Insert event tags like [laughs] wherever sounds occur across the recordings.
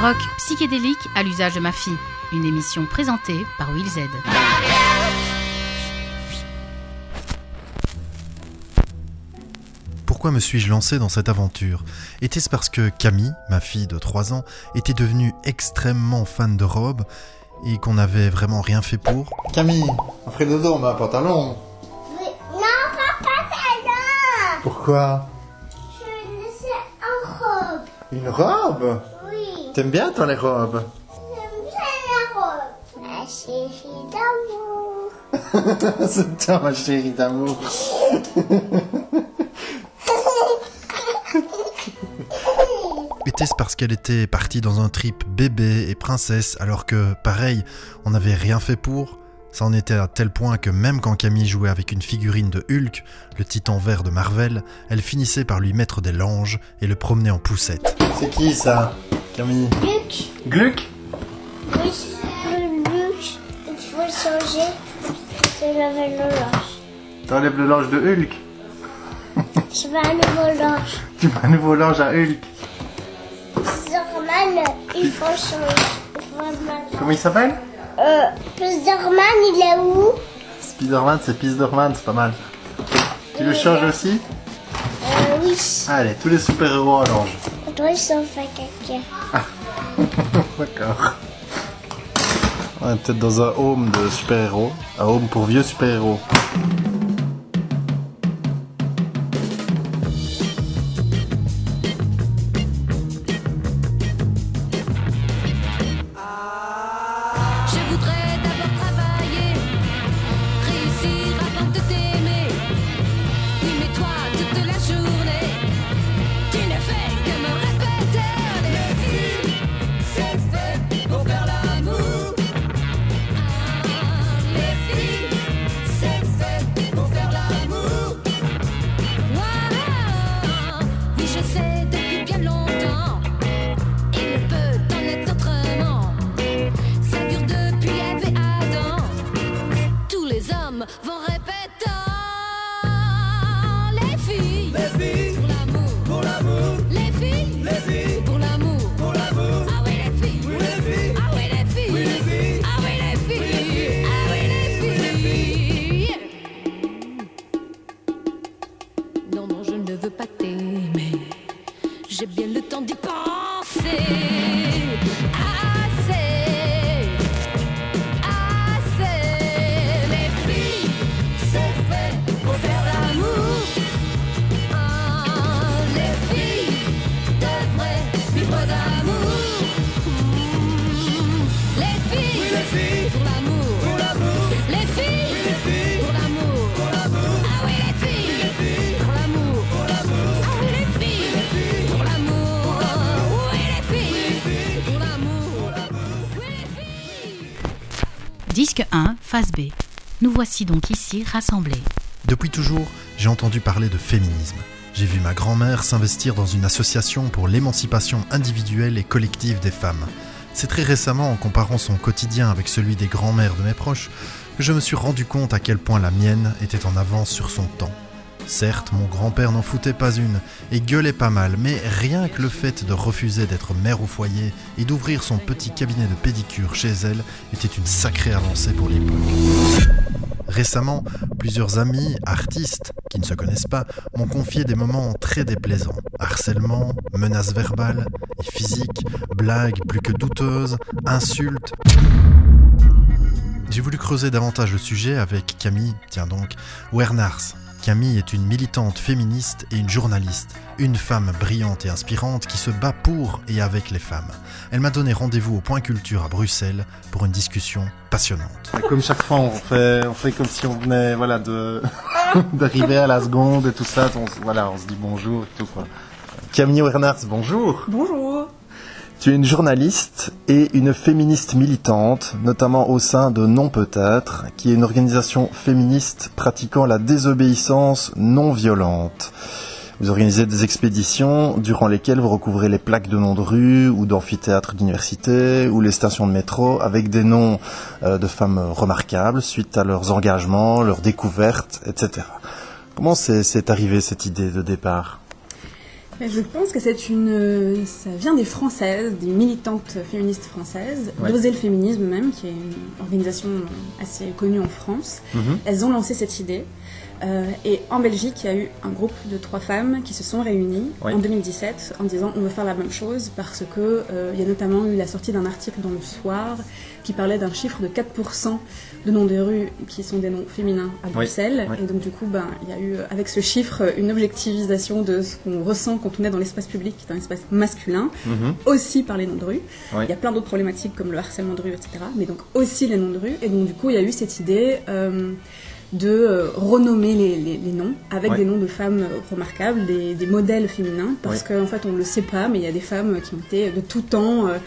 Rock psychédélique à l'usage de ma fille. Une émission présentée par Will Z. Pourquoi me suis-je lancé dans cette aventure? Était-ce parce que Camille, ma fille de 3 ans, était devenue extrêmement fan de robes et qu'on n'avait vraiment rien fait pour? Camille, ferait dodo, on met un pantalon. Oui. Non, papa, c'est là. Pourquoi? Je veux laisser en robe. Une robe? Oui. T'aimes bien toi les robes J'aime bien la robe. La chérie d'amour. [laughs] C'est toi ma chérie d'amour. [laughs] Était-ce parce qu'elle était partie dans un trip bébé et princesse alors que, pareil, on n'avait rien fait pour? Ça en était à tel point que même quand Camille jouait avec une figurine de Hulk, le titan vert de Marvel, elle finissait par lui mettre des langes et le promener en poussette. C'est qui ça? Camille Luc. Gluck Oui. Le Luc. Il faut changer. C'est le vélo linge. T'enlèves le linge de Hulk Je veux un nouveau linge. Tu mets un nouveau linge à Hulk. Spiderman, il faut changer. Il faut un- Comment il s'appelle? Euh, Spiderman, il est où? Spider-Man, c'est Spider-Man, c'est pas mal. Tu le changes aussi? Euh, oui. Allez, tous les super-héros en linge. Ils sont fait caca. [laughs] D'accord. On est peut-être dans un home de super-héros. Un home pour vieux super-héros. Disque 1, phase B. Nous voici donc ici rassemblés. Depuis toujours, j'ai entendu parler de féminisme. J'ai vu ma grand-mère s'investir dans une association pour l'émancipation individuelle et collective des femmes. C'est très récemment, en comparant son quotidien avec celui des grands-mères de mes proches, que je me suis rendu compte à quel point la mienne était en avance sur son temps. Certes, mon grand-père n'en foutait pas une et gueulait pas mal, mais rien que le fait de refuser d'être mère au foyer et d'ouvrir son petit cabinet de pédicure chez elle était une sacrée avancée pour l'époque. Récemment, plusieurs amis, artistes, qui ne se connaissent pas, m'ont confié des moments très déplaisants. Harcèlement, menaces verbales et physiques, blagues plus que douteuses, insultes. J'ai voulu creuser davantage le sujet avec Camille, tiens donc, Wernars. Camille est une militante féministe et une journaliste, une femme brillante et inspirante qui se bat pour et avec les femmes. Elle m'a donné rendez-vous au Point Culture à Bruxelles pour une discussion passionnante. Comme chaque fois, on fait, on fait comme si on venait, voilà, de, [laughs] d'arriver à la seconde et tout ça. On, se- voilà, on se dit bonjour et tout, quoi. Camille Wernars, bonjour. Bonjour. Tu es une journaliste et une féministe militante, notamment au sein de Non Peut-être, qui est une organisation féministe pratiquant la désobéissance non violente. Vous organisez des expéditions durant lesquelles vous recouvrez les plaques de noms de rue ou d'amphithéâtres d'université ou les stations de métro avec des noms euh, de femmes remarquables suite à leurs engagements, leurs découvertes, etc. Comment c'est arrivé cette idée de départ? Je pense que c'est une, ça vient des françaises, des militantes féministes françaises, Ouais. d'oser le féminisme même, qui est une organisation assez connue en France. Mhm. Elles ont lancé cette idée. Euh, et en Belgique, il y a eu un groupe de trois femmes qui se sont réunies en 2017 en disant on veut faire la même chose parce que euh, il y a notamment eu la sortie d'un article dans le Soir qui parlait d'un chiffre de 4% de noms de rues qui sont des noms féminins à Bruxelles. Et donc du coup, ben, il y a eu avec ce chiffre une objectivisation de ce qu'on ressent quand on est dans l'espace public, qui est un espace masculin, Mhm. aussi par les noms de rue. Il y a plein d'autres problématiques comme le harcèlement de rue, etc. Mais donc aussi les noms de rue. Et donc du coup, il y a eu cette idée euh, de euh, renommer les, les- les noms avec des noms de femmes remarquables, des, des modèles féminins, parce qu'en fait on ne le sait pas, mais il y a des femmes qui ont été de tout temps euh,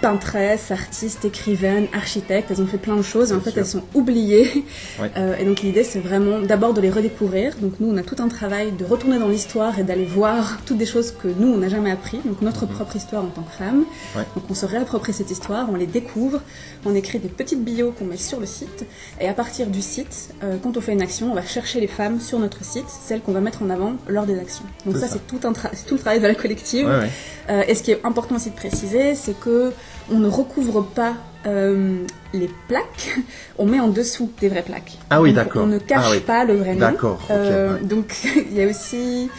peintresse, artiste, écrivaine, architecte, elles ont fait plein de choses et en fait sûr. elles sont oubliées. Ouais. [laughs] Euh, et donc l'idée c'est vraiment d'abord de les redécouvrir. Donc nous on a tout un travail de retourner dans l'histoire et d'aller voir toutes des choses que nous on n'a jamais appris. Donc notre propre histoire en tant que femme. Ouais. Donc on se réapproprie cette histoire, on les découvre, on écrit des petites bios qu'on met sur le site et à partir du site, euh, quand on fait une action, on va chercher les femmes sur notre site, celles qu'on va mettre en avant lors des actions. Donc ça, ça. c'est tout un le travail de la collective. Ouais. Euh, et ce qui est important aussi de préciser, c'est que on ne recouvre pas euh, les plaques, [laughs] on met en dessous des vraies plaques. Ah oui, d'accord. On ne cache Ah oui. pas le vrai nom. D'accord, Euh, ouais. Donc [laughs] il y a aussi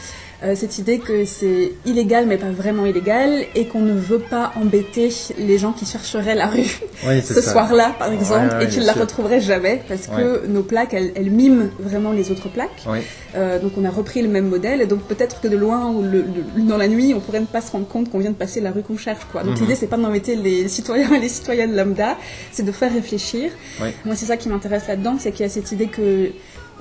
euh, cette idée que c'est illégal mais pas vraiment illégal et qu'on ne veut pas embêter les gens qui chercheraient la rue [laughs] Oui, ce soir-là par exemple Ouais, ouais, et qui bien ne la sûr. retrouveraient jamais parce que nos plaques elles, elles miment vraiment les autres plaques. Euh, donc on a repris le même modèle et donc peut-être que de loin ou le- le- dans la nuit on pourrait ne pas se rendre compte qu'on vient de passer la rue qu'on cherche quoi. Donc Mhm. l'idée c'est pas d'embêter les citoyens et les citoyennes lambda, c'est de faire réfléchir. Moi c'est ça qui m'intéresse là-dedans, c'est qu'il y a cette idée que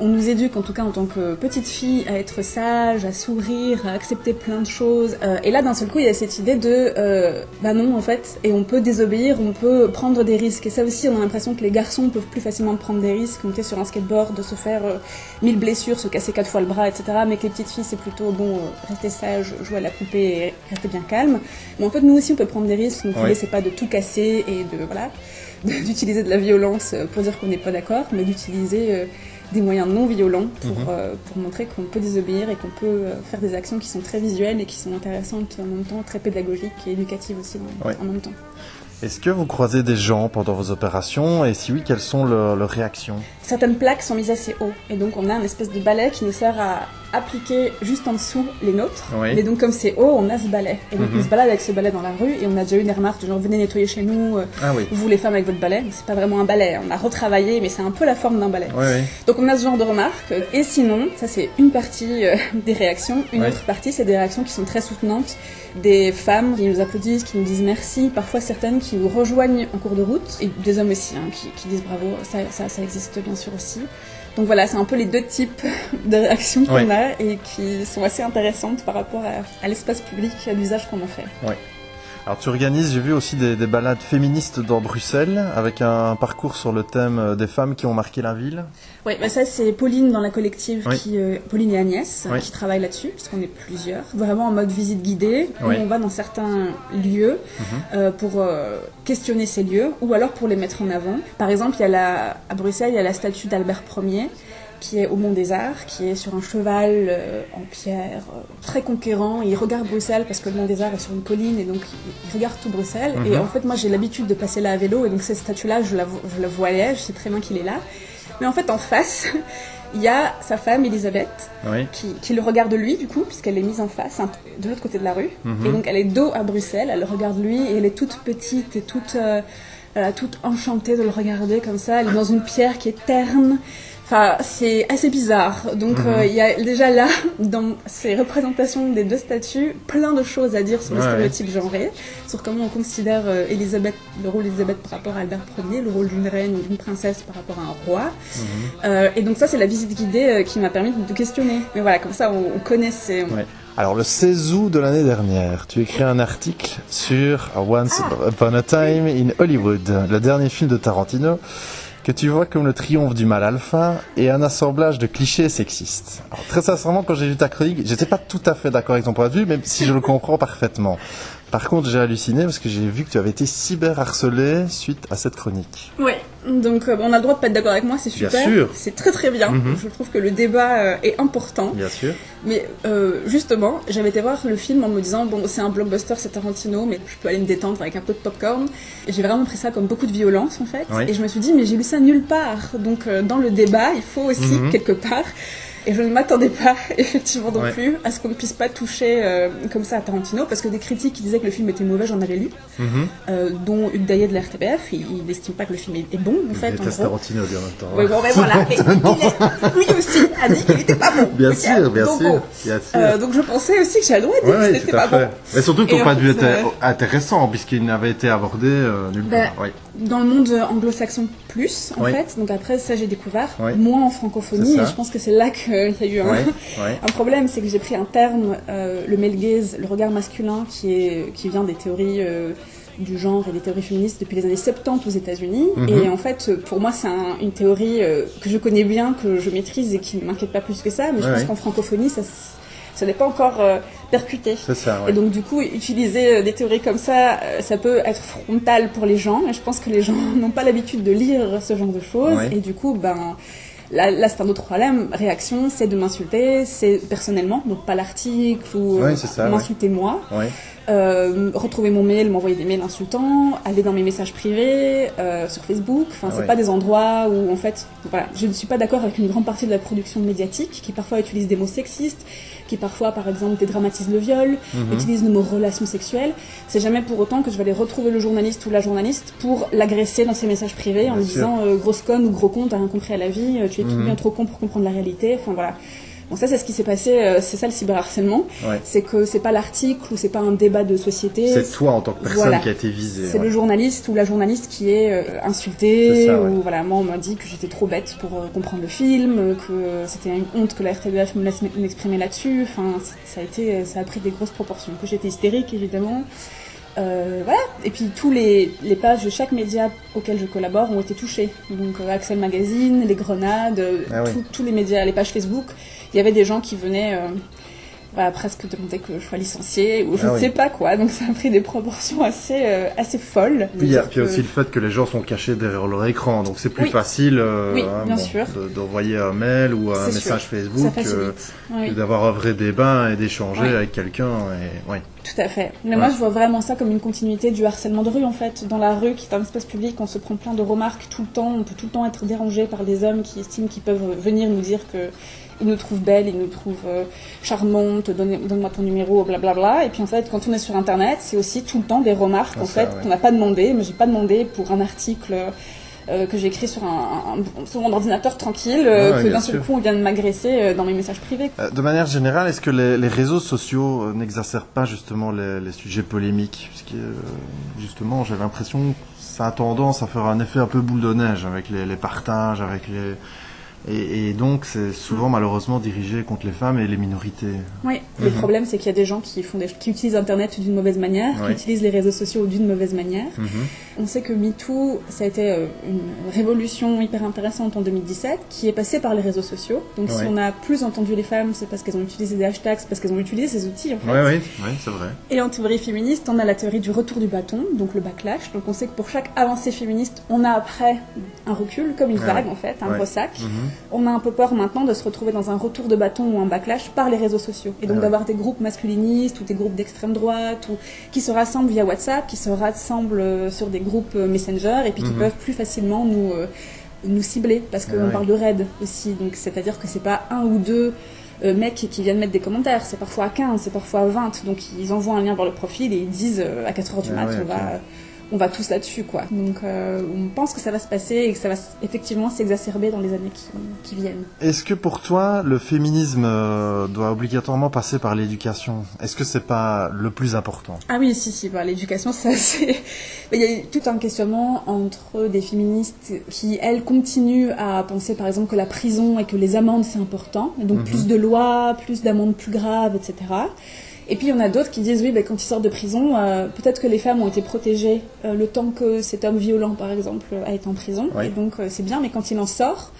on nous éduque en tout cas en tant que petite fille à être sage, à sourire, à accepter plein de choses. Euh, et là d'un seul coup il y a cette idée de euh, bah non en fait et on peut désobéir, on peut prendre des risques. Et ça aussi on a l'impression que les garçons peuvent plus facilement prendre des risques, monter sur un skateboard, de se faire euh, mille blessures, se casser quatre fois le bras, etc. Mais que les petites filles c'est plutôt bon euh, rester sage, jouer à la poupée et rester bien calme. Mais en fait nous aussi on peut prendre des risques. Donc l'idée c'est pas de tout casser et de voilà [laughs] d'utiliser de la violence euh, pour dire qu'on n'est pas d'accord, mais d'utiliser euh, des moyens non violents pour, Mhm. euh, pour montrer qu'on peut désobéir et qu'on peut euh, faire des actions qui sont très visuelles et qui sont intéressantes en même temps, très pédagogiques et éducatives aussi en, même temps. Est-ce que vous croisez des gens pendant vos opérations et si oui, quelles sont leurs leurs réactions? Certaines plaques sont mises assez haut et donc on a un espèce de balai qui nous sert à appliquer juste en dessous les nôtres. Oui. Mais donc comme c'est haut, on a ce balai. Et donc Mhm. on se balade avec ce balai dans la rue et on a déjà eu des remarques du genre venez nettoyer chez nous, euh, Ah oui. vous les femmes avec votre balai. C'est pas vraiment un balai, on a retravaillé mais c'est un peu la forme d'un balai. Oui. Donc on a ce genre de remarques. Et sinon, ça c'est une partie euh, [laughs] des réactions. Une autre partie, c'est des réactions qui sont très soutenantes. Des femmes qui nous applaudissent, qui nous disent merci. Parfois certaines qui nous rejoignent en cours de route. Et des hommes aussi, hein, qui, qui disent bravo. Ça, ça, ça existe bien sûr aussi. Donc voilà, c'est un peu les deux types de réactions qu'on Ouais. a et qui sont assez intéressantes par rapport à, à l'espace public, à l'usage qu'on en fait. Alors tu organises, j'ai vu aussi des, des balades féministes dans Bruxelles avec un parcours sur le thème euh, des femmes qui ont marqué la ville. Oui, bah ça c'est Pauline dans la collective, Oui. qui, euh, Pauline et Agnès, euh, Oui. qui travaillent là-dessus, puisqu'on est plusieurs, vraiment en mode visite guidée, où Oui. on va dans certains lieux Mhm. euh, pour euh, questionner ces lieux, ou alors pour les mettre en avant. Par exemple, il y a la, à Bruxelles, il y a la statue d'Albert Ier, qui est au Mont des Arts, qui est sur un cheval euh, en pierre, euh, très conquérant. Il regarde Bruxelles parce que le Mont des Arts est sur une colline et donc il, il regarde tout Bruxelles. Et Mhm. en fait, moi j'ai l'habitude de passer là à vélo et donc cette statue-là, je la, je la voyais, je sais très bien qu'il est là. Mais en fait, en face, [laughs] il y a sa femme Elisabeth Oui. qui, qui le regarde lui du coup, puisqu'elle est mise en face, un- de l'autre côté de la rue. Mhm. Et donc elle est dos à Bruxelles, elle le regarde lui et elle est toute petite et toute, euh, voilà, toute enchantée de le regarder comme ça. Elle est dans une pierre qui est terne. Enfin, c'est assez bizarre. Donc, Mhm. euh, il y a déjà là, dans ces représentations des deux statues, plein de choses à dire sur les Ouais, stéréotypes genrés, sur comment on considère euh, Elisabeth, le rôle d'Elisabeth par rapport à Albert Ier, le rôle d'une reine ou d'une princesse par rapport à un roi. Mhm. Euh, et donc ça, c'est la visite guidée euh, qui m'a permis de questionner. Mais voilà, comme ça, on, on connaît ces... Ouais. Alors le 16 août de l'année dernière, tu écris un article sur Once Upon a Time in Hollywood, le dernier film de Tarantino, que tu vois comme le triomphe du mal alpha et un assemblage de clichés sexistes. Très sincèrement, quand j'ai lu ta chronique, j'étais pas tout à fait d'accord avec ton point de vue, même si je le comprends [laughs] parfaitement. Par contre, j'ai halluciné parce que j'ai vu que tu avais été cyberharcelé suite à cette chronique. Oui, Donc euh, on a le droit de pas être d'accord avec moi, c'est Bien super. sûr. C'est très très bien. Mhm. Je trouve que le débat euh, est important. Bien sûr. Mais euh, justement, j'avais été voir le film en me disant bon, c'est un blockbuster, c'est Tarantino, mais je peux aller me détendre avec un peu de popcorn. Et j'ai vraiment pris ça comme beaucoup de violence en fait. Oui. Et je me suis dit mais j'ai lu ça nulle part. Donc euh, dans le débat, il faut aussi Mhm. quelque part. Et je ne m'attendais pas, [laughs] effectivement non Ouais. plus, à ce qu'on ne puisse pas toucher euh, comme ça à Tarantino, parce que des critiques qui disaient que le film était mauvais, j'en avais lu, Mhm. euh, dont Hugues Daillet de la RTBF, il n'estime pas que le film est, bon, en fait, Il en gros. Tarantino lui en même temps. [laughs] Oui, bon, mais voilà. Mais il est- lui aussi a dit qu'il n'était pas bon. Bien sûr, bien donc, sûr. bon. Bien sûr. Euh, donc je pensais aussi que dire Ouais, que ouais, c'était pas fait. bon. Mais surtout que ton point de vue était intéressant puisqu'il n'avait été abordé euh, nulle Bah, part. Oui. Dans le monde anglo-saxon plus, en Oui. fait. Donc après, ça j'ai découvert. Oui. Moins en francophonie. Et je pense que c'est là qu'il y a eu un, [laughs] un problème. C'est que j'ai pris un terme, euh, le male gaze, le regard masculin, qui, est, qui vient des théories euh, du genre et des théories féministes depuis les années 70 aux États-Unis. Mhm. Et en fait, pour moi, c'est un- une théorie euh, que je connais bien, que je maîtrise et qui ne m'inquiète pas plus que ça. Mais je pense qu'en francophonie, ça, ça n'est pas encore euh, percuté. Ça, Et ouais. donc du coup, utiliser euh, des théories comme ça, euh, ça peut être frontal pour les gens. Et je pense que les gens [laughs] n'ont pas l'habitude de lire ce genre de choses. Ouais. Et du coup, ben là, là c'est un autre problème. Réaction, c'est de m'insulter, c'est personnellement, donc pas l'article ou ouais. m'insulter moi. Euh, retrouver mon mail, m'envoyer des mails insultants, aller dans mes messages privés, euh, sur Facebook. Enfin, c'est Ouais. pas des endroits où, en fait, voilà, je ne suis pas d'accord avec une grande partie de la production médiatique qui parfois utilise des mots sexistes, qui parfois, par exemple, dédramatise le viol, Mhm. utilise le mot relation sexuelle. C'est jamais pour autant que je vais aller retrouver le journaliste ou la journaliste pour l'agresser dans ses messages privés en Bien lui sûr. disant euh, grosse conne ou gros con, t'as rien compris à la vie, euh, tu es Mhm. bien trop con pour comprendre la réalité. Enfin voilà. Bon, ça, c'est ce qui s'est passé, euh, c'est ça le cyberharcèlement. Ouais. C'est que c'est pas l'article ou c'est pas un débat de société. C'est toi en tant que personne Voilà. qui a été visée. C'est ouais. le journaliste ou la journaliste qui est euh, insulté C'est ça, ouais. ou voilà moi on m'a dit que j'étais trop bête pour euh, comprendre le film que c'était une honte que la RTBF me laisse m'exprimer là-dessus enfin ça a été ça a pris des grosses proportions que j'étais hystérique évidemment Euh, voilà et puis tous les, les pages de chaque média auquel je collabore ont été touchées donc euh, Axel Magazine les Grenades Ah tous les médias les pages Facebook il y avait des gens qui venaient euh, voilà, presque demander que je sois licenciée ou je Ah ne oui. sais pas quoi. Donc ça a pris des proportions assez, euh, assez folles. Puis il y a que- aussi le fait que les gens sont cachés derrière leur écran, donc c'est plus Oui. facile euh, Oui, hein, bon, de- d'envoyer un mail ou un message sûr. Facebook euh, que d'avoir un vrai débat et d'échanger avec quelqu'un. Et... Ouais. tout à fait. Mais Ouais. moi, je vois vraiment ça comme une continuité du harcèlement de rue, en fait. Dans la rue, qui est un espace public, on se prend plein de remarques tout le temps. On peut tout le temps être dérangé par des hommes qui estiment qu'ils peuvent venir nous dire que ils nous trouvent belles, ils nous trouvent euh, charmantes, donne- donne-moi ton numéro, blablabla. Et puis en fait, quand on est sur Internet, c'est aussi tout le temps des remarques, Ah, en ça, fait, ouais. qu'on n'a pas demandé. Mais j'ai pas demandé pour un article euh, que j'ai écrit sur, un, un- sur mon ordinateur tranquille, euh, Ah ouais, que d'un seul coup on vient de m'agresser euh, dans mes messages privés. De manière générale, est-ce que les, les réseaux sociaux n'exacerbent pas justement les, les sujets polémiques? Parce que justement, j'ai l'impression que ça a tendance à faire un effet un peu boule de neige avec les, les partages, avec les et, et donc c'est souvent malheureusement dirigé contre les femmes et les minorités. Oui, le Mhm. problème c'est qu'il y a des gens qui, font des, qui utilisent Internet d'une mauvaise manière, qui utilisent les réseaux sociaux d'une mauvaise manière. Mhm. On sait que MeToo, ça a été euh, une révolution hyper intéressante en 2017, qui est passée par les réseaux sociaux. Donc si on a plus entendu les femmes, c'est parce qu'elles ont utilisé des hashtags, c'est parce qu'elles ont utilisé ces outils en fait. Ouais, ouais, ouais, c'est vrai. Et en théorie féministe, on a la théorie du retour du bâton, donc le backlash. Donc on sait que pour chaque avancée féministe, on a après un recul, comme une vague en fait, un Ouais. ressac. Mhm. On a un peu peur maintenant de se retrouver dans un retour de bâton ou un backlash par les réseaux sociaux. Et donc d'avoir des groupes masculinistes ou des groupes d'extrême droite ou qui se rassemblent via WhatsApp, qui se rassemblent euh, sur des groupes euh, Messenger et puis qui Mhm. peuvent plus facilement nous, euh, nous cibler parce qu'on Ah ouais. parle de raid aussi. Donc c'est-à-dire que c'est pas un ou deux euh, mecs qui viennent mettre des commentaires, c'est parfois 15, c'est parfois 20. Donc ils envoient un lien vers le profil et ils disent euh, à 4h du Ah mat, ouais, on va on va tous là-dessus, quoi. Donc, euh, on pense que ça va se passer et que ça va effectivement s'exacerber dans les années qui, qui viennent. Est-ce que pour toi, le féminisme euh, doit obligatoirement passer par l'éducation? Est-ce que c'est pas le plus important? Ah oui, si, si, bah, l'éducation, [laughs] ça, c'est... Il y a eu tout un questionnement entre des féministes qui, elles, continuent à penser, par exemple, que la prison et que les amendes, c'est important. Et donc, Mhm. plus de lois, plus d'amendes plus graves, etc. Et puis, il y en a d'autres qui disent, oui, bah, quand ils sortent de prison, euh, peut-être que les femmes ont été protégées euh, le temps que cet homme violent, par exemple, a été en prison. Oui. Et donc, euh, c'est bien, mais quand il en sort...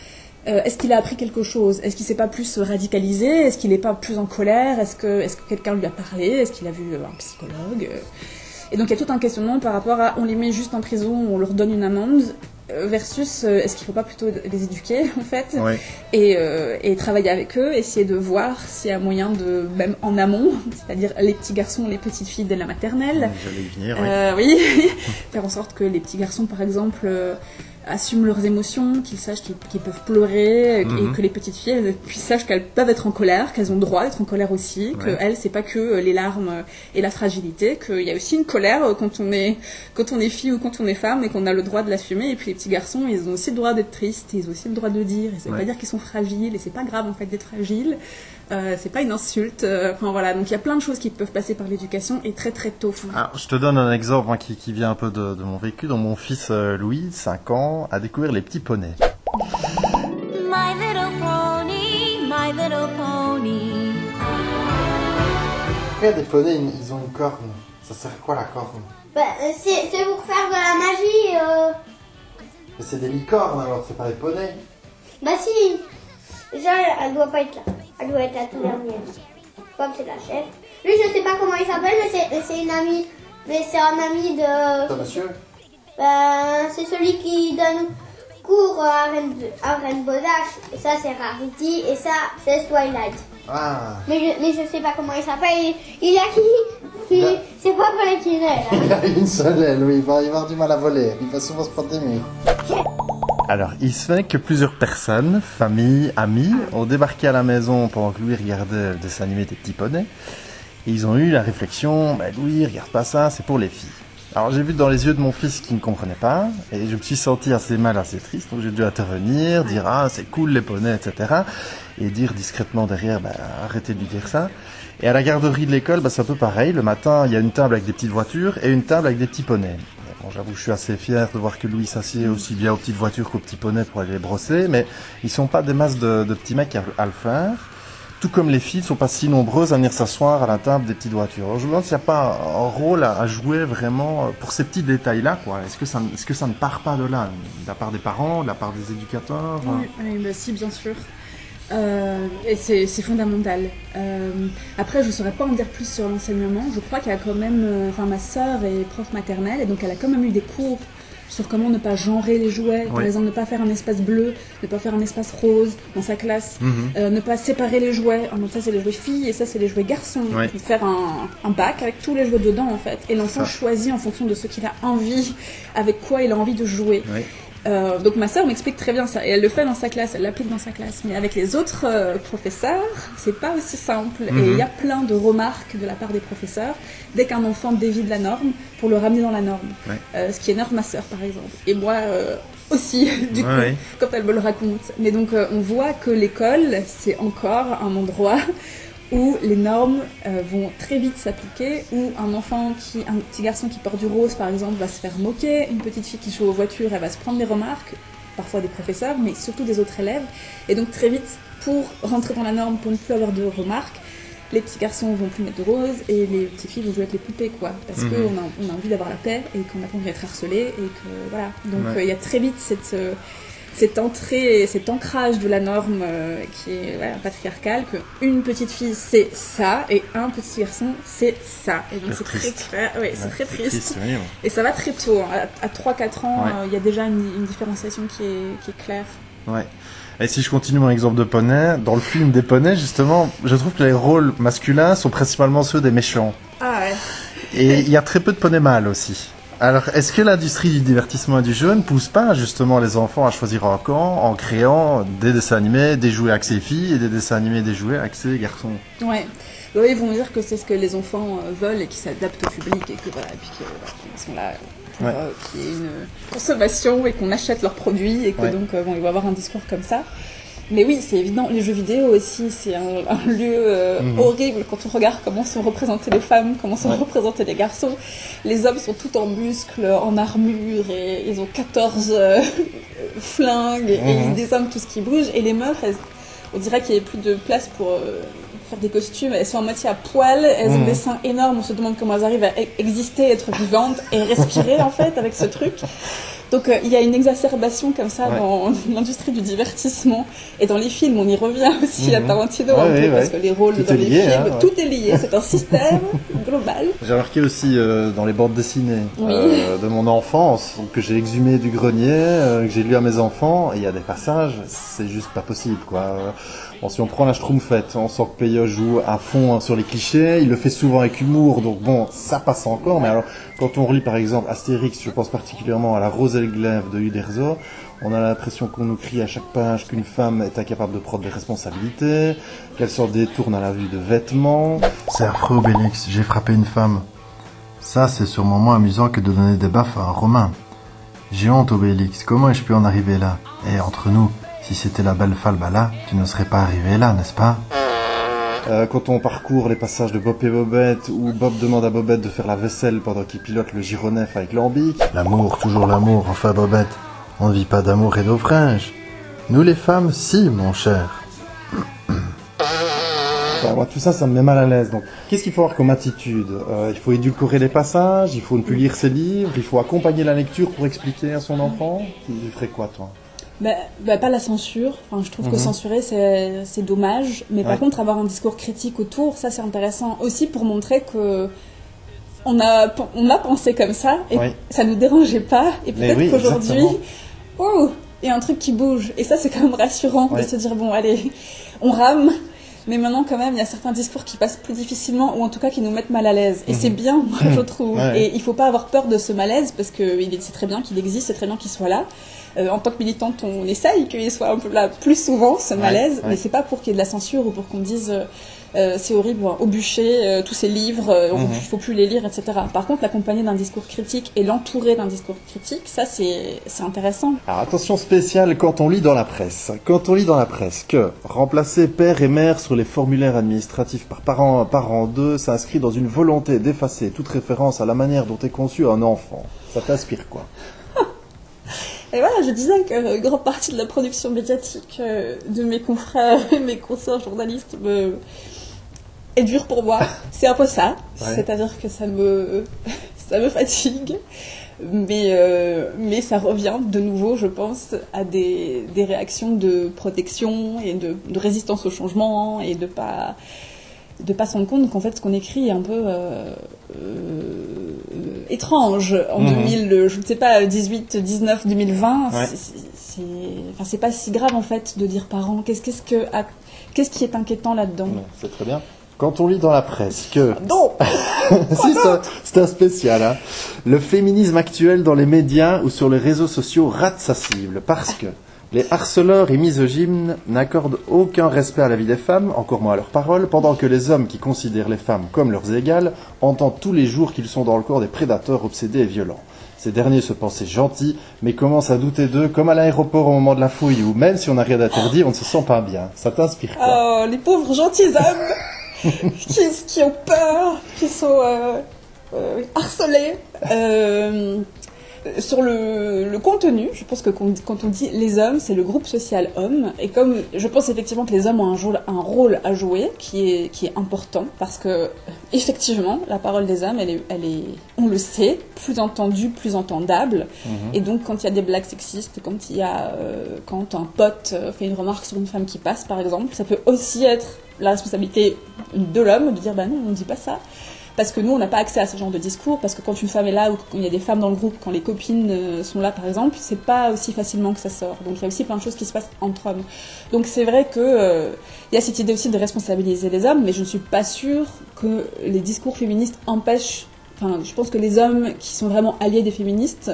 Est-ce qu'il a appris quelque chose? Est-ce qu'il s'est pas plus radicalisé? Est-ce qu'il n'est pas plus en colère? Est-ce que, est que quelqu'un lui a parlé? Est-ce qu'il a vu un psychologue? Et donc il y a tout un questionnement par rapport à on les met juste en prison, on leur donne une amende. Euh, versus euh, est-ce qu'il faut pas plutôt les éduquer [laughs] en fait Ouais. et, euh, et travailler avec eux, essayer de voir s'il y a moyen de, même en amont, [laughs] c'est-à-dire les petits garçons, les petites filles dès la maternelle, J'allais y venir, oui. euh, oui, [laughs] faire en sorte que les petits garçons, par exemple, assument leurs émotions, qu'ils sachent qu'ils peuvent pleurer, et Mhm. que les petites filles elles, sachent qu'elles peuvent être en colère, qu'elles ont le droit d'être en colère aussi, que Ouais. elles c'est pas que les larmes et la fragilité, qu'il y a aussi une colère quand on est quand on est fille ou quand on est femme et qu'on a le droit de l'assumer. Et puis petits garçons, ils ont aussi le droit d'être tristes, ils ont aussi le droit de le dire. Et ça veut Ouais. pas dire qu'ils sont fragiles, et c'est pas grave en fait d'être fragile. Euh, c'est pas une insulte. euh, Enfin voilà, donc il y a plein de choses qui peuvent passer par l'éducation et très très tôt. Alors, je te donne un exemple moi, qui, qui vient un peu de, de mon vécu. Donc, mon fils euh, Louis, 5 ans, a découvert les petits poneys. My little pony, my little pony. Après, des poneys, ils ont une corne. Ça sert à quoi la corne? Bah, c'est c'est pour faire de la magie. euh. C'est des licornes alors, c'est pas des poneys. Bah si. Déjà, elle doit pas être là. Elle doit être la toute dernière. Comme c'est la chef. Lui, je sais pas comment il s'appelle, mais c'est- c'est une amie. Mais c'est un ami de. monsieur Ben, c'est celui qui donne cours à Rainbow, à Rainbow Dash. Et ça, c'est Rarity. Et ça, c'est Twilight. Ah Mais je, mais je sais pas comment il s'appelle. Il, il a qui, qui. C'est pas pour les tunnels. hein. [laughs] Il a une seule aile, oui, il va y avoir du mal à voler. Il va souvent se prendre des murs. Alors, il se fait que plusieurs personnes, familles, amis, ont débarqué à la maison pendant que Louis regardait le dessin animé des petits poneys. Et ils ont eu la réflexion, bah, Louis, regarde pas ça, c'est pour les filles. Alors j'ai vu dans les yeux de mon fils qui ne comprenait pas, et je me suis senti assez mal, assez triste, donc j'ai dû intervenir, dire ah c'est cool les poneys, etc. Et dire discrètement derrière, bah, arrêtez de lui dire ça. Et à la garderie de l'école, bah, c'est un peu pareil. Le matin, il y a une table avec des petites voitures et une table avec des petits poneys. Bon, j'avoue, je suis assez fier de voir que Louis s'assied aussi bien aux petites voitures qu'aux petits poneys pour aller les brosser, mais ils sont pas des masses de, de petits mecs à, à le faire. Tout comme les filles ne sont pas si nombreuses à venir s'asseoir à la table des petites voitures. Alors je me demande s'il n'y a pas un rôle à, à jouer vraiment pour ces petits détails-là, quoi. Est-ce que ça, ne- est-ce que ça ne part pas de là, de la part des parents, de la part des éducateurs? Hein Oui, oui, bah si, bien sûr. Euh, et c'est fondamental. Euh, après, je ne saurais pas en dire plus sur l'enseignement. Je crois qu'il y a quand même. euh, Enfin, ma sœur est prof maternelle et donc elle a quand même eu des cours sur comment ne pas genrer les jouets. Par exemple, ne pas faire un espace bleu, ne pas faire un espace rose dans sa classe. Mhm. Euh, ne pas séparer les jouets. Ah, donc ça c'est les jouets filles et ça c'est les jouets garçons. Puis Faire un, un bac avec tous les jouets dedans en fait. Et l'enfant choisit en fonction de ce qu'il a envie, avec quoi il a envie de jouer. Euh, donc ma sœur m'explique très bien ça et elle le fait dans sa classe, elle l'applique dans sa classe. Mais avec les autres euh, professeurs, c'est pas aussi simple. Et Mhm. il y a plein de remarques de la part des professeurs dès qu'un enfant dévie de la norme pour le ramener dans la norme. Ouais. Euh, ce qui énerve ma sœur par exemple. Et moi euh, aussi, [laughs] du coup, Ouais, quand elle me le raconte. Mais donc on voit que l'école, c'est encore un endroit où les normes euh, vont très vite s'appliquer, où un enfant qui, un petit garçon qui porte du rose par exemple va se faire moquer, une petite fille qui joue aux voitures, elle va se prendre des remarques, parfois des professeurs, mais surtout des autres élèves. Et donc très vite, pour rentrer dans la norme, pour ne plus avoir de remarques, les petits garçons vont plus mettre de rose et les petites filles vont jouer avec les poupées, quoi. Parce Mhm. qu'on a, on a envie d'avoir la paix et qu'on a pas envie d'être harcelé et que voilà. Donc euh, il Ouais. y a très vite cette, euh, cette entrée, cet ancrage de la norme euh, qui est voilà, patriarcale, que une petite fille c'est ça et un petit garçon c'est ça. Et donc C'est très, ouais, c'est très triste. oui, ouais. Et ça va très tôt. hein. À, à 3-4 ans, euh, il y a déjà une, une différenciation qui est, qui est claire. Ouais. Et si je continue mon exemple de poney, dans le film des poneys, justement, je trouve que les rôles masculins sont principalement ceux des méchants. Ah ouais. Et il y a très peu de poneys mâles aussi. Alors, est-ce que l'industrie du divertissement et du jeu ne pousse pas justement les enfants à choisir un camp en créant des dessins animés, des jouets axés filles et des dessins animés, des jouets axés garçons? Ouais. Bah oui, ils vont dire que c'est ce que les enfants euh, veulent et qui s'adaptent au public et que voilà, et puis que, voilà, qu'ils sont là pour Ouais. euh, qu'il y ait une consommation et qu'on achète leurs produits et que Ouais. donc euh, bon, ils vont avoir un discours comme ça. Mais oui, c'est évident, les jeux vidéo aussi, c'est un, un lieu euh, Mhm. horrible quand on regarde comment sont représentées les femmes, comment sont Ouais. représentés les garçons. Les hommes sont tout en muscles, en armure, et ils ont 14 euh, [laughs] flingues, et Mhm. ils désarment tout ce qui bouge. Et les meufs, elles- on dirait qu'il n'y a plus de place pour euh, faire des costumes. Elles sont à moitié à poil, elles ont Mhm. des seins énormes. On se demande comment elles arrivent à e- exister, être vivantes et respirer en fait avec ce truc. Donc euh, il y a une exacerbation comme ça Ouais. dans [laughs] l'industrie du divertissement et dans les films, on y revient [laughs] aussi à Mhm. Tarantino Ouais, un peu ouais, parce que les rôles Tout dans les lié, films, hein, tout est lié, c'est un [laughs] système global. J'ai remarqué aussi euh, dans les bandes dessinées Oui. euh, de mon enfance que j'ai exhumé du grenier, euh, que j'ai lu à mes enfants, il y a des passages, c'est juste pas possible quoi. Bon, si on prend la Schtroumpfette, on sent que Peyo joue à fond hein, sur les clichés, il le fait souvent avec humour, donc bon, ça passe encore, mais alors quand on relit par exemple Astérix, je pense particulièrement à la Rose glaive de Uderzo, on a l'impression qu'on nous crie à chaque page qu'une femme est incapable de prendre des responsabilités, qu'elle s'en détourne à la vue de vêtements, C'est affreux, Obélix, j'ai frappé une femme. Ça, c'est sûrement moins amusant que de donner des baffes à un Romain. J'ai honte, Obélix, comment ai-je pu en arriver là? Et entre nous, si c'était la belle Falbala, tu ne serais pas arrivé là, n'est-ce pas? Euh, quand on parcourt les passages de Bob et Bobette, où Bob demande à Bobette de faire la vaisselle pendant qu'il pilote le gironef avec Lambic, L'amour, toujours l'amour, enfin Bobette. On ne vit pas d'amour et naufrage. Nous les femmes, si, mon cher. enfin, moi, tout ça, ça me met mal à l'aise. Donc, qu'est-ce qu'il faut avoir comme attitude? Euh, Il faut édulcorer les passages, il faut ne plus lire ses livres, il faut accompagner la lecture pour expliquer à son enfant? Tu ferais quoi, toi? Bah, bah, pas la censure. Enfin, je trouve que Mhm. censurer, c'est dommage. Mais par contre, avoir un discours critique autour, ça, c'est intéressant aussi pour montrer que on a, on a pensé comme ça et Ouais. ça nous dérangeait pas. Et peut-être oui, qu'aujourd'hui, oh, il y a un truc qui bouge. Et ça, c'est quand même rassurant de se dire, bon, allez, on rame. Mais maintenant, quand même, il y a certains discours qui passent plus difficilement ou en tout cas qui nous mettent mal à l'aise. Et c'est bien, moi, je trouve. Mhm. Ouais. Et il faut pas avoir peur de ce malaise parce que c'est très bien qu'il existe, c'est très bien qu'il soit là. Euh, en tant que militante, on essaye qu'il soit un peu là plus souvent, ce malaise, ouais. mais c'est pas pour qu'il y ait de la censure ou pour qu'on dise euh, euh, c'est horrible, au bûcher, euh, tous ces livres, Mhm. il faut plus les lire, etc. Par contre, l'accompagner d'un discours critique et l'entourer d'un discours critique, ça c'est c'est intéressant. Alors attention spéciale quand on lit dans la presse. Quand on lit dans la presse que remplacer père et mère sur les formulaires administratifs par parent, parent 2 s'inscrit dans une volonté d'effacer toute référence à la manière dont est conçu un enfant. Ça t'inspire quoi? [laughs] Et voilà, je disais que euh, grande partie de la production médiatique euh, de mes confrères [laughs] et mes consoeurs journalistes me... est dure pour moi. C'est un peu ça. Ouais. C'est-à-dire que ça me, [laughs] ça me fatigue. Mais, euh, mais ça revient de nouveau, je pense, à des, des réactions de protection et de, de résistance au changement et de pas de pas se rendre compte qu'en fait ce qu'on écrit est un peu euh, euh, étrange en Mhm. 2000, euh, je ne sais pas, 18, 19, 2020. Ouais. c'est- enfin, c'est pas si grave en fait de dire parents. Qu'est-ce qu'est-ce que ah, qu'est-ce qui est inquiétant là-dedans? C'est très bien. Quand on lit dans la presse que Non. [laughs] si, c'est un- c'est un spécial. Hein. Le féminisme actuel dans les médias ou sur les réseaux sociaux rate sa cible parce que les harceleurs et misogynes n'accordent aucun respect à la vie des femmes, encore moins à leurs paroles, pendant que les hommes qui considèrent les femmes comme leurs égales entendent tous les jours qu'ils sont dans le corps des prédateurs obsédés et violents. Ces derniers se pensaient gentils, mais commencent à douter d'eux, comme à l'aéroport au moment de la fouille, où même si on n'a rien interdit, on ne se sent pas bien. Ça t'inspire quoi? Oh, les pauvres gentils hommes [laughs] qui, qui ont peur, qui sont euh, euh, harcelés. Euh, sur le, le contenu, je pense que quand on dit les hommes, c'est le groupe social homme. Et comme je pense effectivement que les hommes ont un rôle, un rôle à jouer qui est, qui est important, parce que effectivement, la parole des hommes, elle est, elle est, on le sait, plus entendue, plus entendable. Et donc, quand il y a des blagues sexistes, quand il y a, euh, quand un pote euh, fait une remarque sur une femme qui passe, par exemple, ça peut aussi être la responsabilité de l'homme de dire, bah non, on ne dit pas ça. Parce que nous, on n'a pas accès à ce genre de discours, parce que quand une femme est là, ou quand il y a des femmes dans le groupe, quand les copines euh, sont là, par exemple, c'est pas aussi facilement que ça sort. Donc il y a aussi plein de choses qui se passent entre hommes. Donc c'est vrai que euh, il y a cette idée aussi de responsabiliser les hommes, mais je ne suis pas sûre que les discours féministes empêchent. Enfin, je pense que les hommes qui sont vraiment alliés des féministes,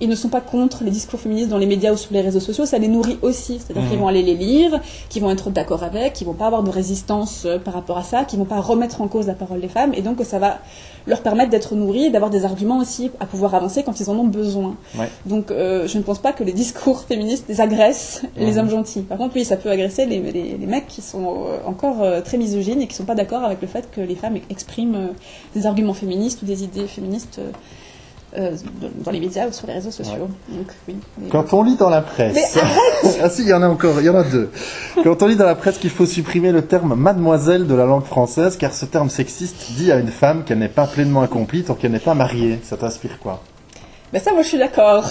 ils ne sont pas contre les discours féministes dans les médias ou sur les réseaux sociaux, ça les nourrit aussi. C'est-à-dire qu'ils vont aller les lire, qu'ils vont être d'accord avec, qu'ils vont pas avoir de résistance euh, par rapport à ça, qu'ils vont pas remettre en cause la parole des femmes, et donc que ça va leur permettre d'être nourris et d'avoir des arguments aussi à pouvoir avancer quand ils en ont besoin. Ouais. Donc euh, je ne pense pas que les discours féministes les agressent les hommes gentils. Par contre, oui, ça peut agresser les, les, les mecs qui sont euh, encore très misogynes et qui sont pas d'accord avec le fait que les femmes expriment des arguments féministes ou des idées féministes euh, dans les médias ou sur les réseaux sociaux. Donc oui. Mais- Quand on lit dans la presse. Mais [laughs] ah si, il y en a encore, il y en a deux. Quand on lit dans la presse qu'il faut supprimer le terme mademoiselle de la langue française, car ce terme sexiste dit à une femme qu'elle n'est pas pleinement accomplie tant qu'elle n'est pas mariée. Ça t'inspire quoi? Ben ça, moi, je suis d'accord.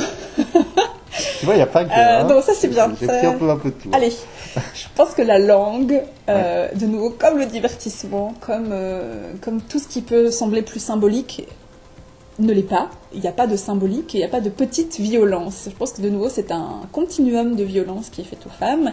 Tu vois, il n'y a pas que. Euh, hein. non, ça, c'est bien. J'ai Ça- pris un peu un peu de tout. Allez, je pense que la langue, euh, de nouveau, comme le divertissement, comme, euh, comme tout ce qui peut sembler plus symbolique, ne l'est pas. Il n'y a pas de symbolique, il n'y a pas de petite violence. Je pense que de nouveau, c'est un continuum de violence qui est fait aux femmes.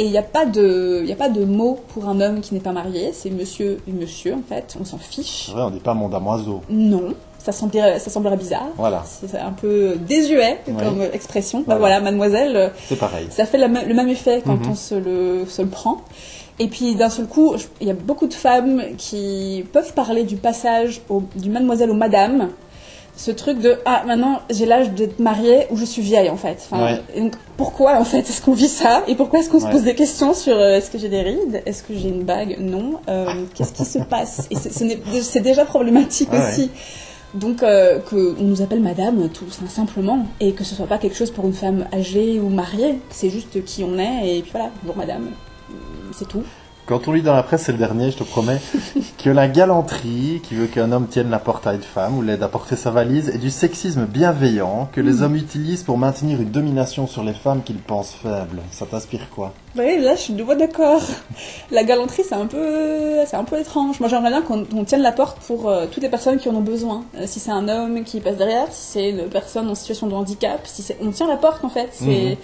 Et il n'y a, pas de- a pas de mot pour un homme qui n'est pas marié. C'est monsieur et monsieur, en fait. On s'en fiche. C'est vrai, on dit pas mon damoiseau. Non, ça semblerait, ça semblerait bizarre. Voilà, C'est un peu désuet comme expression. Bah Voilà. voilà, mademoiselle, c'est pareil. ça fait la le même effet quand Mhm. on se le, se le prend. Et puis d'un seul coup, il y a beaucoup de femmes qui peuvent parler du passage au- du mademoiselle au madame. Ce truc de ah maintenant j'ai l'âge d'être mariée ou je suis vieille en fait. Enfin, Ouais. donc, pourquoi en fait est-ce qu'on vit ça? Et pourquoi est-ce qu'on se pose des questions sur euh, est-ce que j'ai des rides, est-ce que j'ai une bague, non, Euh, [laughs] qu'est-ce qui se passe? Et c'est- déjà problématique Ah ouais. aussi. Donc euh, qu'on nous appelle madame tout simplement et que ce soit pas quelque chose pour une femme âgée ou mariée, c'est juste qui on est et puis voilà, bonjour madame, c'est tout. Quand on lit dans la presse, c'est le dernier, je te promets, [laughs] que la galanterie, qui veut qu'un homme tienne la porte à une femme ou l'aide à porter sa valise, et du sexisme bienveillant que les hommes utilisent pour maintenir une domination sur les femmes qu'ils pensent faibles. Ça t'inspire quoi? Oui, là je suis de nouveau d'accord. La galanterie c'est un peu, c'est un peu étrange. Moi j'aimerais bien qu'on on tienne la porte pour euh, toutes les personnes qui en ont besoin. Euh, si c'est un homme qui passe derrière, si c'est une personne en situation de handicap, si c'est, on tient la porte en fait. C'est Mhm.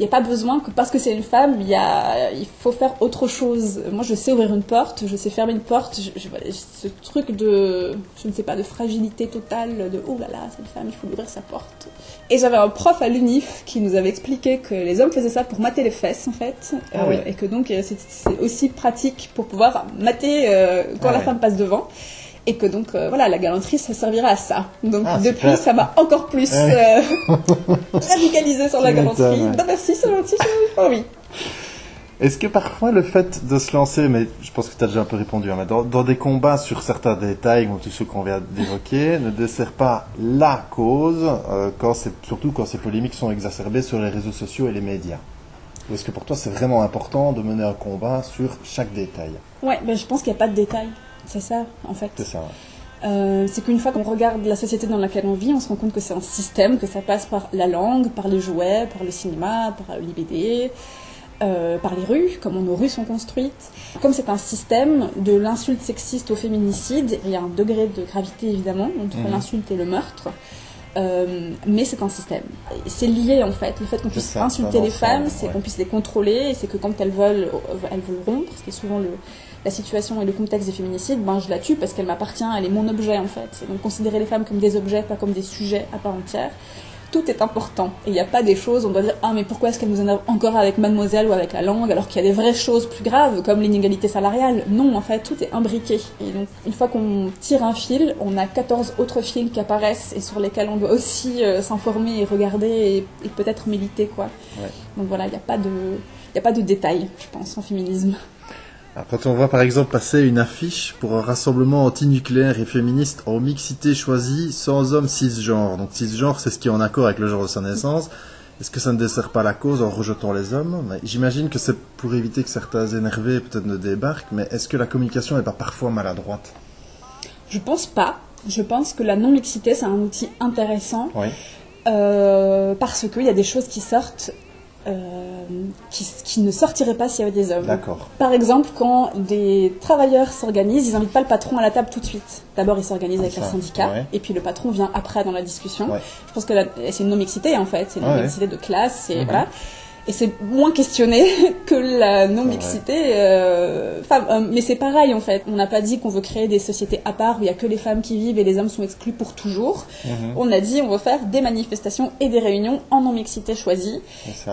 Il n'y a pas besoin que parce que c'est une femme, il, y a, il faut faire autre chose. Moi, je sais ouvrir une porte, je sais fermer une porte. Je, je- ce truc de, je ne sais pas, de fragilité totale, de oh là là, c'est une femme, il faut lui ouvrir sa porte. Et j'avais un prof à l'UNIF qui nous avait expliqué que les hommes faisaient ça pour mater les fesses, en fait. Ah oui. Et que donc, euh, c'est c'est aussi pratique pour pouvoir mater euh, quand Ah la ouais. femme passe devant. Et que donc, euh, voilà, la galanterie, ça servira à ça. Donc, Ah, depuis, ça m'a encore plus euh, [laughs] radicalisé sur la galanterie. ouais. Non, merci, c'est gentil, j'ai envie. Est-ce que parfois le fait de se lancer, mais je pense que tu as déjà un peu répondu, hein, mais dans, dans des combats sur certains détails, comme tous ceux qu'on vient d'évoquer, [laughs] ne dessert pas la cause, euh, quand surtout quand ces polémiques sont exacerbées sur les réseaux sociaux et les médias Ou est-ce que pour toi c'est vraiment important de mener un combat sur chaque détail? Ouais, ben, je pense qu'il n'y a pas de détails. C'est ça, en fait. C'est ça. Euh, c'est qu'une fois qu'on regarde la société dans laquelle on vit, on se rend compte que c'est un système, que ça passe par la langue, par les jouets, par le cinéma, par l'IBD, euh, par les rues, comment nos rues sont construites. Comme c'est un système de l'insulte sexiste au féminicide, il y a un degré de gravité évidemment entre Mhm. l'insulte et le meurtre. Euh, mais c'est un système. C'est lié en fait. Le fait qu'on puisse ça, insulter ça les femmes, c'est ouais. qu'on puisse les contrôler, et c'est que quand elles veulent, elles veulent rompre, ce qui est souvent le, la situation et le contexte des féminicides, ben je la tue parce qu'elle m'appartient, elle est mon objet en fait. Et donc considérer les femmes comme des objets, pas comme des sujets à part entière. Tout est important. Et il n'y a pas des choses, on doit dire, ah mais pourquoi est-ce qu'elle nous énerve encore avec mademoiselle ou avec la langue, alors qu'il y a des vraies choses plus graves, comme l'inégalité salariale? Non, en fait, tout est imbriqué. Et donc, une fois qu'on tire un fil, on a 14 autres fils qui apparaissent et sur lesquels on doit aussi euh, s'informer et regarder et, et peut-être militer, quoi. Ouais. Donc voilà, il n'y a pas de... Il n'y a pas de détails, je pense, en féminisme. Alors, Quand on voit par exemple passer une affiche pour un rassemblement antinucléaire et féministe en mixité choisie sans hommes cisgenres, donc cisgenre c'est ce qui est en accord avec le genre de sa naissance, est-ce que ça ne dessert pas la cause en rejetant les hommes? J'imagine que c'est pour éviter que certains énervés peut-être ne débarquent, mais est-ce que la communication n'est pas parfois maladroite? Je pense pas. Je pense que la non-mixité, c'est un outil intéressant. Oui. euh, parce qu'il y a des choses qui sortent euh, qui, qui ne sortiraient pas s'il y avait des hommes. D'accord. Par exemple, quand des travailleurs s'organisent, ils n'invitent pas le patron à la table tout de suite. D'abord, ils s'organisent avec Ça, leur syndicat, ouais. et puis le patron vient après dans la discussion. Ouais. Je pense que c'est une non-mixité en fait, c'est une Ouais, non-mixité de classe, et Mhm. voilà. Et c'est moins questionné [laughs] que la non-mixité. euh, euh, mais c'est pareil en fait. On n'a pas dit qu'on veut créer des sociétés à part où il n'y a que les femmes qui vivent et les hommes sont exclus pour toujours. Mhm. On a dit on veut faire des manifestations et des réunions en non-mixité choisie.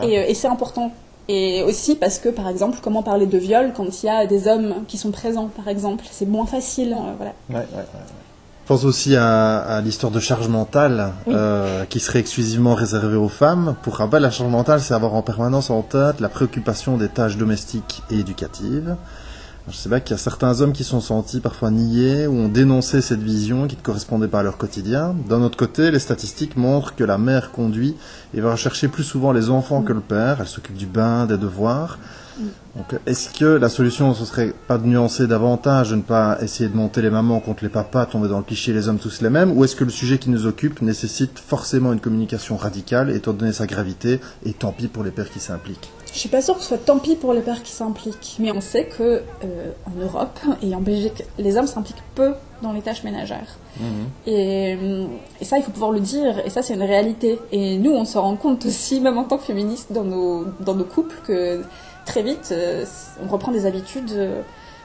Et, euh, et c'est important. Et aussi parce que, par exemple, comment parler de viol quand il y a des hommes qui sont présents, par exemple C'est moins facile. voilà. Ouais, ouais, ouais, pense aussi à, à l'histoire de charge mentale Oui. euh, qui serait exclusivement réservée aux femmes. Pour rappel, la charge mentale, c'est avoir en permanence en tête la préoccupation des tâches domestiques et éducatives. Je sais pas qu'il y a certains hommes qui sont sentis parfois niés ou ont dénoncé cette vision qui ne correspondait pas à leur quotidien. D'un autre côté, les statistiques montrent que la mère conduit et va rechercher plus souvent les enfants que le père. Elle s'occupe du bain, des devoirs. Donc, est-ce que la solution, ce serait pas de nuancer davantage, de ne pas essayer de monter les mamans contre les papas, tomber dans le cliché les hommes tous les mêmes, ou est-ce que le sujet qui nous occupe nécessite forcément une communication radicale, étant donné sa gravité, et tant pis pour les pères qui s'impliquent? Je suis pas sûre que ce soit tant pis pour les pères qui s'impliquent, mais on sait que euh, en Europe et en Belgique, les hommes s'impliquent peu dans les tâches ménagères. Et, euh, et ça, il faut pouvoir le dire, et ça, c'est une réalité. Et nous, on se rend compte aussi, même en tant que féministes, dans nos, dans nos couples, que très vite, euh, on reprend des habitudes euh,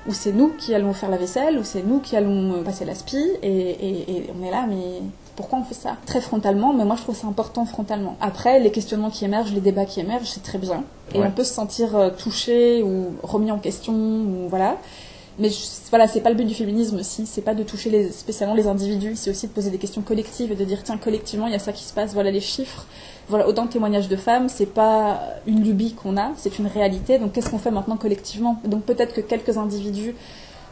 où c'est nous qui allons faire la vaisselle, où c'est nous qui allons euh, passer l'aspi, et, et, et on est là, mais pourquoi on fait ça? Très frontalement, mais moi je trouve ça important frontalement. Après, les questionnements qui émergent, les débats qui émergent, c'est très bien. Et Ouais. on peut se sentir touché ou remis en question, ou voilà. Mais je- voilà, c'est pas le but du féminisme aussi, c'est pas de toucher les, spécialement les individus, c'est aussi de poser des questions collectives et de dire tiens collectivement il y a ça qui se passe, voilà les chiffres, voilà autant de témoignages de femmes, c'est pas une lubie qu'on a, c'est une réalité. Donc qu'est-ce qu'on fait maintenant collectivement? Donc peut-être que quelques individus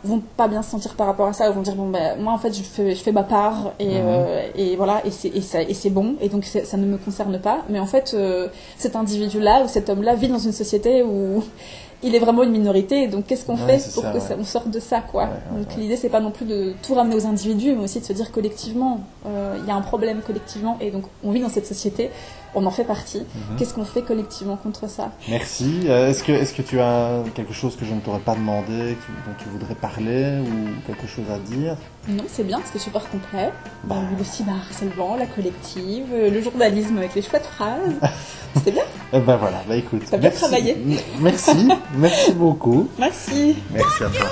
vont pas bien se sentir par rapport à ça, ou vont dire bon ben moi en fait je fais, je fais ma part et, euh, et voilà et c'est et ça et c'est bon et donc ça ne me concerne pas. Mais en fait euh, cet individu là ou cet homme là vit dans une société où il est vraiment une minorité. Donc qu'est-ce qu'on Ouais, fait pour ça, que ouais. ça, on sorte de ça quoi Ouais, Donc l'idée c'est pas non plus de tout ramener aux individus, mais aussi de se dire collectivement euh, il y a un problème collectivement et donc on vit dans cette société, on en fait partie. Mhm. Qu'est-ce qu'on fait collectivement contre ça? Merci. Euh, Est-ce que, est-ce que tu as quelque chose que je ne t'aurais pas demandé, dont tu voudrais parler, ou quelque chose à dire? Non, c'est bien, c'était super complet. Bah. Le cyberharcèlement, la collective, euh, le journalisme avec les chouettes phrases. [laughs] C'était bien. Eh ben voilà, bah écoute. T'as bien travaillé. Merci, merci beaucoup. Merci. Merci à toi.